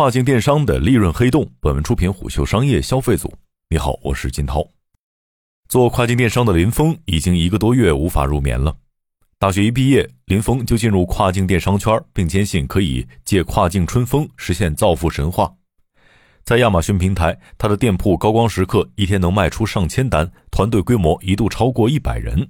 跨境电商的利润黑洞。本文出品虎嗅商业消费组。你好，我是金涛。做跨境电商的林峰已经一个多月无法入眠了。大学一毕业，林峰就进入跨境电商圈，并坚信可以借跨境春风实现造富神话。在亚马逊平台，他的店铺高光时刻一天能卖出上千单，团队规模一度超过一百人。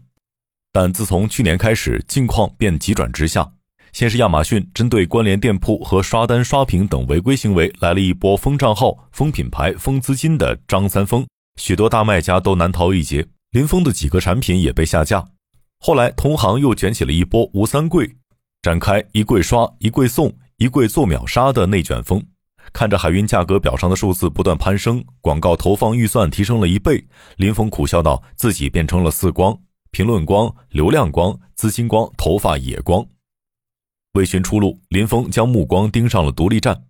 但自从去年开始，境况便急转直下。先是亚马逊针对关联店铺和刷单刷屏等违规行为来了一波封账号、封品牌、封资金的张三丰，许多大卖家都难逃一劫。林峰的几个产品也被下架。后来，同行又卷起了一波“吴三桂”，展开一柜刷、一柜送、一柜做秒杀的内卷风。看着海运价格表上的数字不断攀升，广告投放预算提升了一倍，林峰苦笑道：“自己变成了四光：评论光、流量光、资金光、头发也光。”为寻出路，林峰将目光盯上了独立站。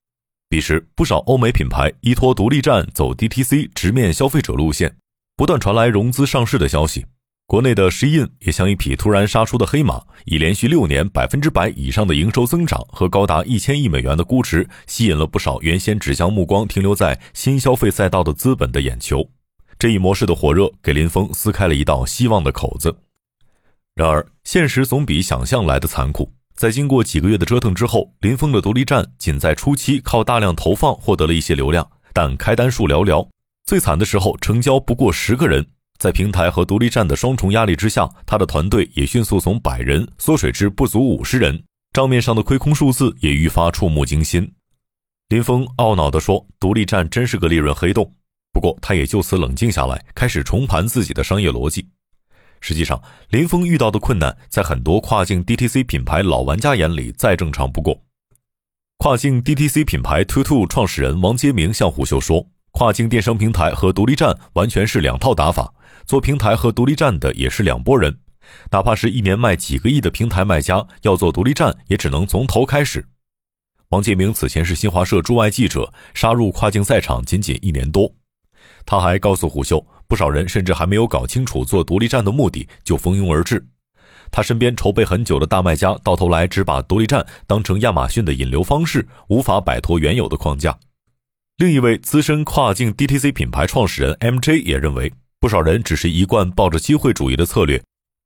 彼时，不少欧美品牌依托独立站走 DTC 直面消费者路线，不断传来融资上市的消息。国内的 Shein 也像一匹突然杀出的黑马，以连续六年百分之百以上的营收增长和高达一千亿美元的估值，吸引了不少原先只将目光停留在新消费赛道的资本的眼球。这一模式的火热，给林峰撕开了一道希望的口子。然而，现实总比想象来的残酷。在经过几个月的折腾之后，林峰的独立站仅在初期靠大量投放获得了一些流量，但开单数寥寥。最惨的时候，成交不过十个人。在平台和独立站的双重压力之下，他的团队也迅速从百人缩水至不足五十人，账面上的亏空数字也愈发触目惊心。林峰懊恼地说：“独立站真是个利润黑洞。”不过，他也就此冷静下来，开始重盘自己的商业逻辑。实际上，林峰遇到的困难，在很多跨境 DTC 品牌老玩家眼里再正常不过。跨境 DTC 品牌 TwoTwo 创始人王杰明向虎嗅说：“跨境电商平台和独立站完全是两套打法，做平台和独立站的也是两拨人。哪怕是一年卖几个亿的平台卖家，要做独立站，也只能从头开始。”王杰明此前是新华社驻外记者，杀入跨境赛场仅仅一年多。他还告诉虎嗅。不少人甚至还没有搞清楚做独立站的目的，就蜂拥而至。他身边筹备很久的大卖家，到头来只把独立站当成亚马逊的引流方式，无法摆脱原有的框架。另一位资深跨境 DTC 品牌创始人 MJ 也认为，不少人只是一贯抱着机会主义的策略，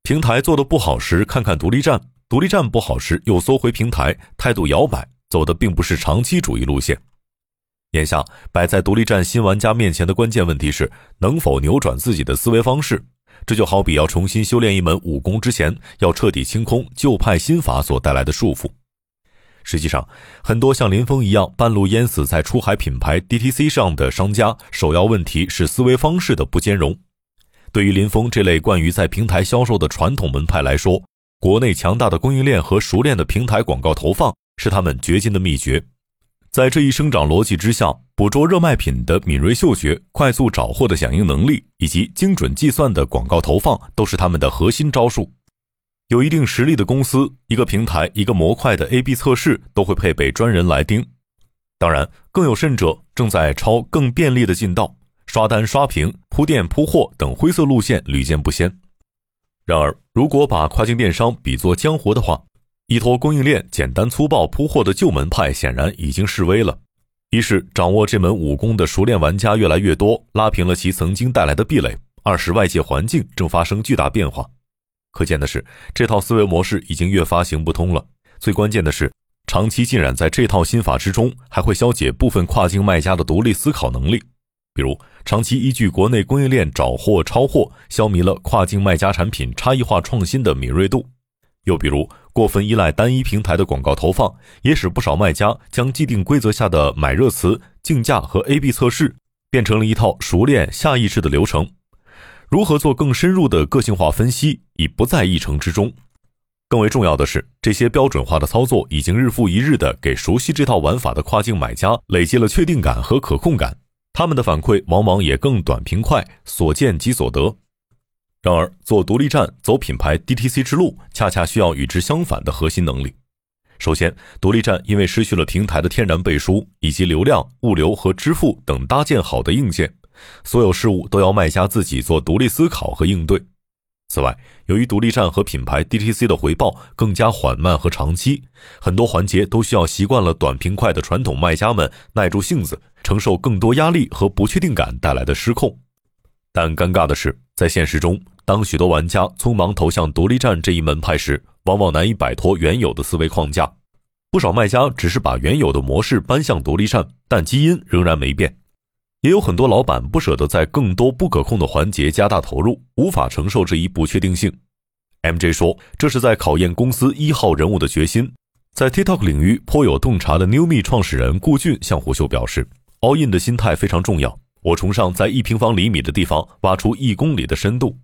平台做的不好时看看独立站，独立站不好时又缩回平台，态度摇摆，走的并不是长期主义路线。眼下摆在独立站新玩家面前的关键问题是能否扭转自己的思维方式。这就好比要重新修炼一门武功之前，要彻底清空旧派心法所带来的束缚。实际上，很多像林峰一样半路淹死在出海品牌 DTC 上的商家，首要问题是思维方式的不兼容。对于林峰这类惯于在平台销售的传统门派来说，国内强大的供应链和熟练的平台广告投放是他们掘金的秘诀。在这一生长逻辑之下，捕捉热卖品的敏锐嗅觉、快速找货的响应能力，以及精准计算的广告投放，都是他们的核心招数。有一定实力的公司，一个平台、一个模块的 A/B 测试都会配备专人来盯。当然，更有甚者，正在抄更便利的进道，刷单、刷屏、铺店、铺货等灰色路线屡见不鲜。然而，如果把跨境电商比作江湖的话，依托供应链简单粗暴铺货的旧门派显然已经示威了。一是掌握这门武功的熟练玩家越来越多，拉平了其曾经带来的壁垒；二是外界环境正发生巨大变化。可见的是，这套思维模式已经越发行不通了。最关键的是，长期浸染在这套心法之中，还会消解部分跨境卖家的独立思考能力。比如，长期依据国内供应链找货抄货，消弭了跨境卖家产品差异化创新的敏锐度。又比如，过分依赖单一平台的广告投放，也使不少卖家将既定规则下的买热词、竞价和 A/B 测试，变成了一套熟练下意识的流程。如何做更深入的个性化分析，已不在议程之中。更为重要的是，这些标准化的操作已经日复一日地给熟悉这套玩法的跨境买家累积了确定感和可控感，他们的反馈往往也更短平快，所见即所得。然而，做独立站、走品牌 DTC 之路，恰恰需要与之相反的核心能力。首先，独立站因为失去了平台的天然背书，以及流量、物流和支付等搭建好的硬件，所有事物都要卖家自己做独立思考和应对。此外，由于独立站和品牌 DTC 的回报更加缓慢和长期，很多环节都需要习惯了短平快的传统卖家们耐住性子，承受更多压力和不确定感带来的失控。但尴尬的是，在现实中，当许多玩家匆忙投向独立站这一门派时，往往难以摆脱原有的思维框架。不少卖家只是把原有的模式搬向独立站，但基因仍然没变。也有很多老板不舍得在更多不可控的环节加大投入，无法承受这一不确定性。MJ 说：“这是在考验公司一号人物的决心。”在 TikTok 领域颇有洞察的 Newme 创始人顾俊向虎嗅表示：“All in 的心态非常重要。我崇尚在一平方厘米的地方挖出一公里的深度。”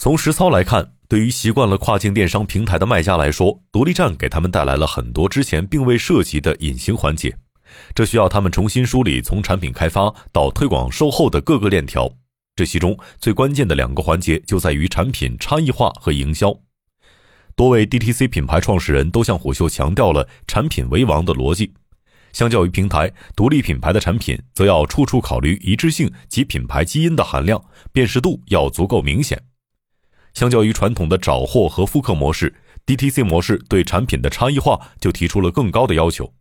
从实操来看，对于习惯了跨境电商平台的卖家来说，独立站给他们带来了很多之前并未涉及的隐形环节。这需要他们重新梳理从产品开发到推广售后的各个链条，这其中最关键的两个环节就在于产品差异化和营销。多位 DTC 品牌创始人都向虎嗅强调了“产品为王”的逻辑。相较于平台，独立品牌的产品则要处处考虑一致性及品牌基因的含量，辨识度要足够明显。相较于传统的找货和复刻模式，DTC 模式对产品的差异化就提出了更高的要求。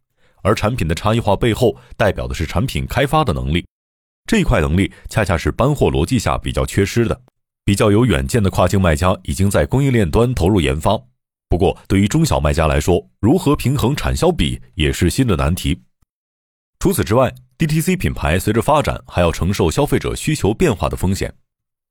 而产品的差异化背后，代表的是产品开发的能力。这一块能力恰恰是搬货逻辑下比较缺失的。比较有远见的跨境卖家已经在供应链端投入研发。不过，对于中小卖家来说，如何平衡产销比也是新的难题。除此之外，DTC 品牌随着发展，还要承受消费者需求变化的风险。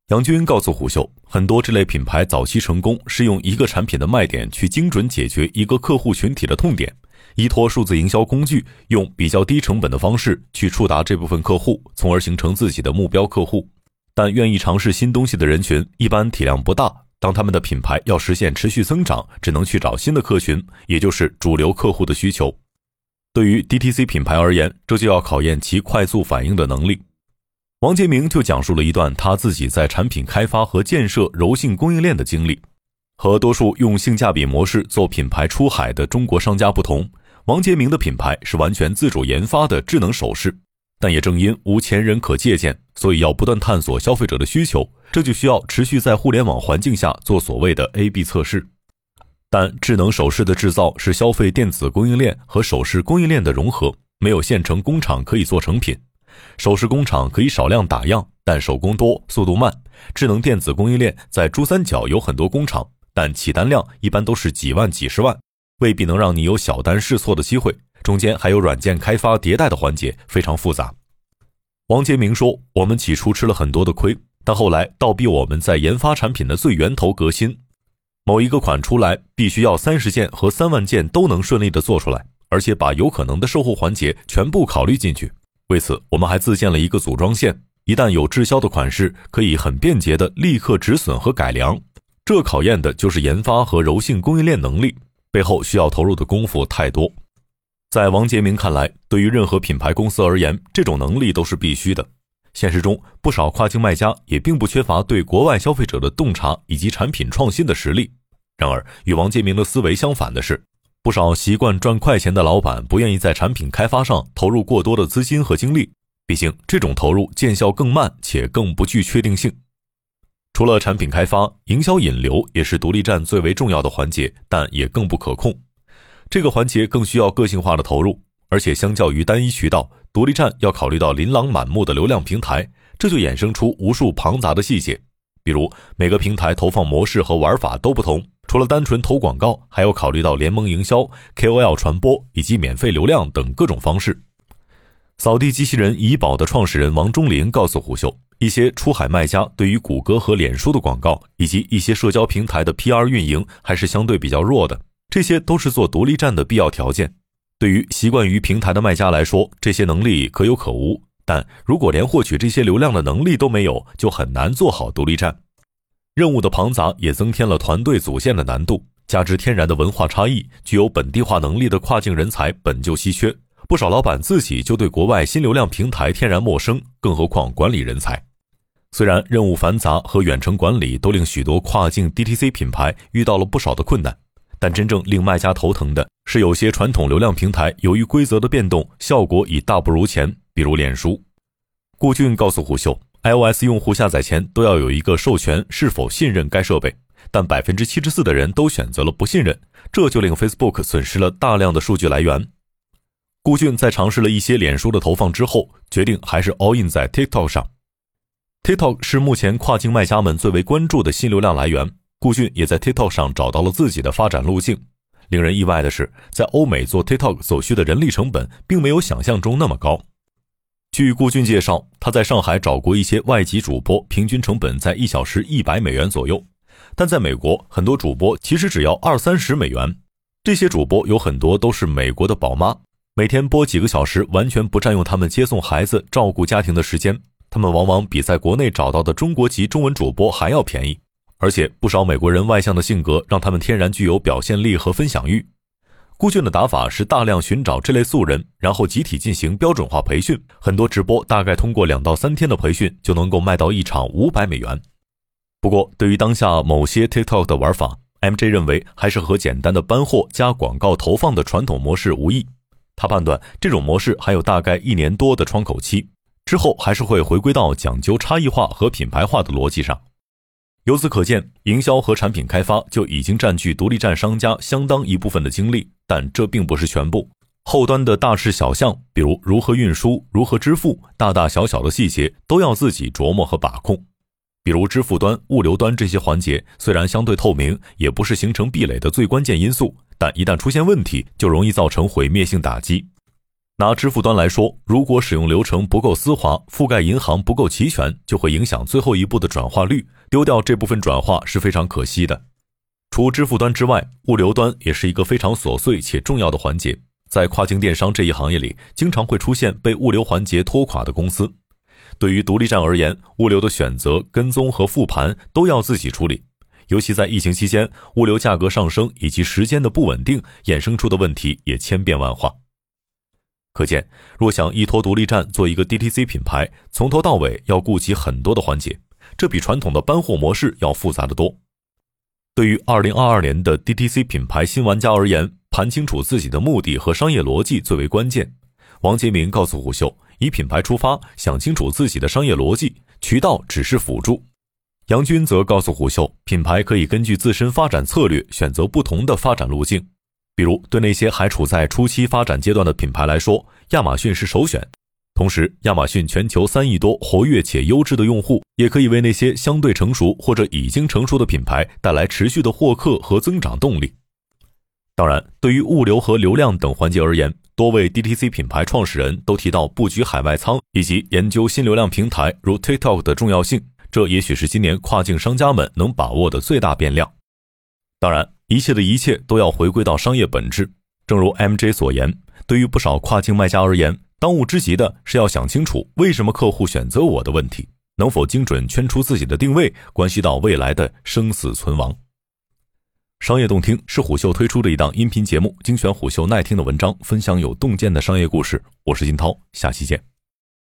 杨军告诉虎嗅，很多这类品牌早期成功是用一个产品的卖点去精准解决一个客户群体的痛点。依托数字营销工具，用比较低成本的方式去触达这部分客户，从而形成自己的目标客户。但愿意尝试新东西的人群一般体量不大，当他们的品牌要实现持续增长，只能去找新的客群，也就是主流客户的需求。对于 DTC 品牌而言，这就要考验其快速反应的能力。王杰明就讲述了一段他自己在产品开发和建设柔性供应链的经历。和多数用性价比模式做品牌出海的中国商家不同。王杰明的品牌是完全自主研发的智能首饰，但也正因无前人可借鉴，所以要不断探索消费者的需求，这就需要持续在互联网环境下做所谓的 A/B 测试。但智能首饰的制造是消费电子供应链和首饰供应链的融合，没有现成工厂可以做成品。首饰工厂可以少量打样，但手工多，速度慢。智能电子供应链在珠三角有很多工厂，但起单量一般都是几万、几十万。未必能让你有小单试错的机会，中间还有软件开发迭代的环节，非常复杂。王杰明说：“我们起初吃了很多的亏，但后来倒逼我们在研发产品的最源头革新。某一个款出来，必须要三十件和三万件都能顺利的做出来，而且把有可能的售后环节全部考虑进去。为此，我们还自建了一个组装线，一旦有滞销的款式，可以很便捷的立刻止损和改良。这考验的就是研发和柔性供应链能力。”背后需要投入的功夫太多，在王杰明看来，对于任何品牌公司而言，这种能力都是必须的。现实中，不少跨境卖家也并不缺乏对国外消费者的洞察以及产品创新的实力。然而，与王杰明的思维相反的是，不少习惯赚快钱的老板不愿意在产品开发上投入过多的资金和精力，毕竟这种投入见效更慢且更不具确定性。除了产品开发，营销引流也是独立站最为重要的环节，但也更不可控。这个环节更需要个性化的投入，而且相较于单一渠道，独立站要考虑到琳琅满目的流量平台，这就衍生出无数庞杂的细节。比如每个平台投放模式和玩法都不同，除了单纯投广告，还要考虑到联盟营销、KOL 传播以及免费流量等各种方式。扫地机器人怡宝的创始人王忠林告诉虎嗅。一些出海卖家对于谷歌和脸书的广告，以及一些社交平台的 PR 运营还是相对比较弱的，这些都是做独立站的必要条件。对于习惯于平台的卖家来说，这些能力可有可无。但如果连获取这些流量的能力都没有，就很难做好独立站。任务的庞杂也增添了团队组建的难度，加之天然的文化差异，具有本地化能力的跨境人才本就稀缺，不少老板自己就对国外新流量平台天然陌生，更何况管理人才。虽然任务繁杂和远程管理都令许多跨境 DTC 品牌遇到了不少的困难，但真正令卖家头疼的是，有些传统流量平台由于规则的变动，效果已大不如前。比如脸书，顾俊告诉虎嗅，，iOS 用户下载前都要有一个授权，是否信任该设备。但百分之七十四的人都选择了不信任，这就令 Facebook 损失了大量的数据来源。顾俊在尝试了一些脸书的投放之后，决定还是 all in 在 TikTok 上。TikTok 是目前跨境卖家们最为关注的新流量来源。顾俊也在 TikTok 上找到了自己的发展路径。令人意外的是，在欧美做 TikTok 所需的人力成本并没有想象中那么高。据顾俊介绍，他在上海找过一些外籍主播，平均成本在一小时一百美元左右。但在美国，很多主播其实只要二三十美元。这些主播有很多都是美国的宝妈，每天播几个小时，完全不占用他们接送孩子、照顾家庭的时间。他们往往比在国内找到的中国籍中文主播还要便宜。而且，不少美国人外向的性格让他们天然具有表现力和分享欲。顾俊的打法是大量寻找这类素人，然后集体进行标准化培训。很多直播大概通过两到三天的培训，就能够卖到一场五百美元。不过，对于当下某些 TikTok 的玩法，MJ 认为还是和简单的搬货加广告投放的传统模式无异。他判断这种模式还有大概一年多的窗口期，之后还是会回归到讲究差异化和品牌化的逻辑上。由此可见，营销和产品开发就已经占据独立站商家相当一部分的精力，但这并不是全部。后端的大事小项，比如如何运输、如何支付，大大小小的细节都要自己琢磨和把控。比如支付端、物流端这些环节，虽然相对透明，也不是形成壁垒的最关键因素，但一旦出现问题，就容易造成毁灭性打击。拿支付端来说，如果使用流程不够丝滑，覆盖银行不够齐全，就会影响最后一步的转化率。丢掉这部分转化是非常可惜的。除支付端之外，物流端也是一个非常琐碎且重要的环节。在跨境电商这一行业里，经常会出现被物流环节拖垮的公司。对于独立站而言，物流的选择、跟踪和复盘都要自己处理。尤其在疫情期间，物流价格上升以及时间的不稳定衍生出的问题也千变万化。可见，若想依托独立站做一个 DTC 品牌，从头到尾要顾及很多的环节，这比传统的搬货模式要复杂的多。对于2022年的 DTC 品牌新玩家而言，盘清楚自己的目的和商业逻辑最为关键。王杰明告诉虎嗅，以品牌出发，想清楚自己的商业逻辑，渠道只是辅助。杨军则告诉虎嗅，品牌可以根据自身发展策略选择不同的发展路径。比如，对那些还处在初期发展阶段的品牌来说，亚马逊是首选。同时，亚马逊全球三亿多活跃且优质的用户，也可以为那些相对成熟或者已经成熟的品牌带来持续的获客和增长动力。当然，对于物流和流量等环节而言，多位 DTC 品牌创始人都提到布局海外仓以及研究新流量平台如 TikTok 的重要性。这也许是今年跨境商家们能把握的最大变量。当然。一切的一切都要回归到商业本质。正如 MJ 所言，对于不少跨境卖家而言，当务之急的是要想清楚为什么客户选择我的问题，能否精准圈出自己的定位，关系到未来的生死存亡。商业洞听是虎嗅推出的一档音频节目，精选虎嗅耐听的文章，分享有洞见的商业故事。我是金涛，下期见。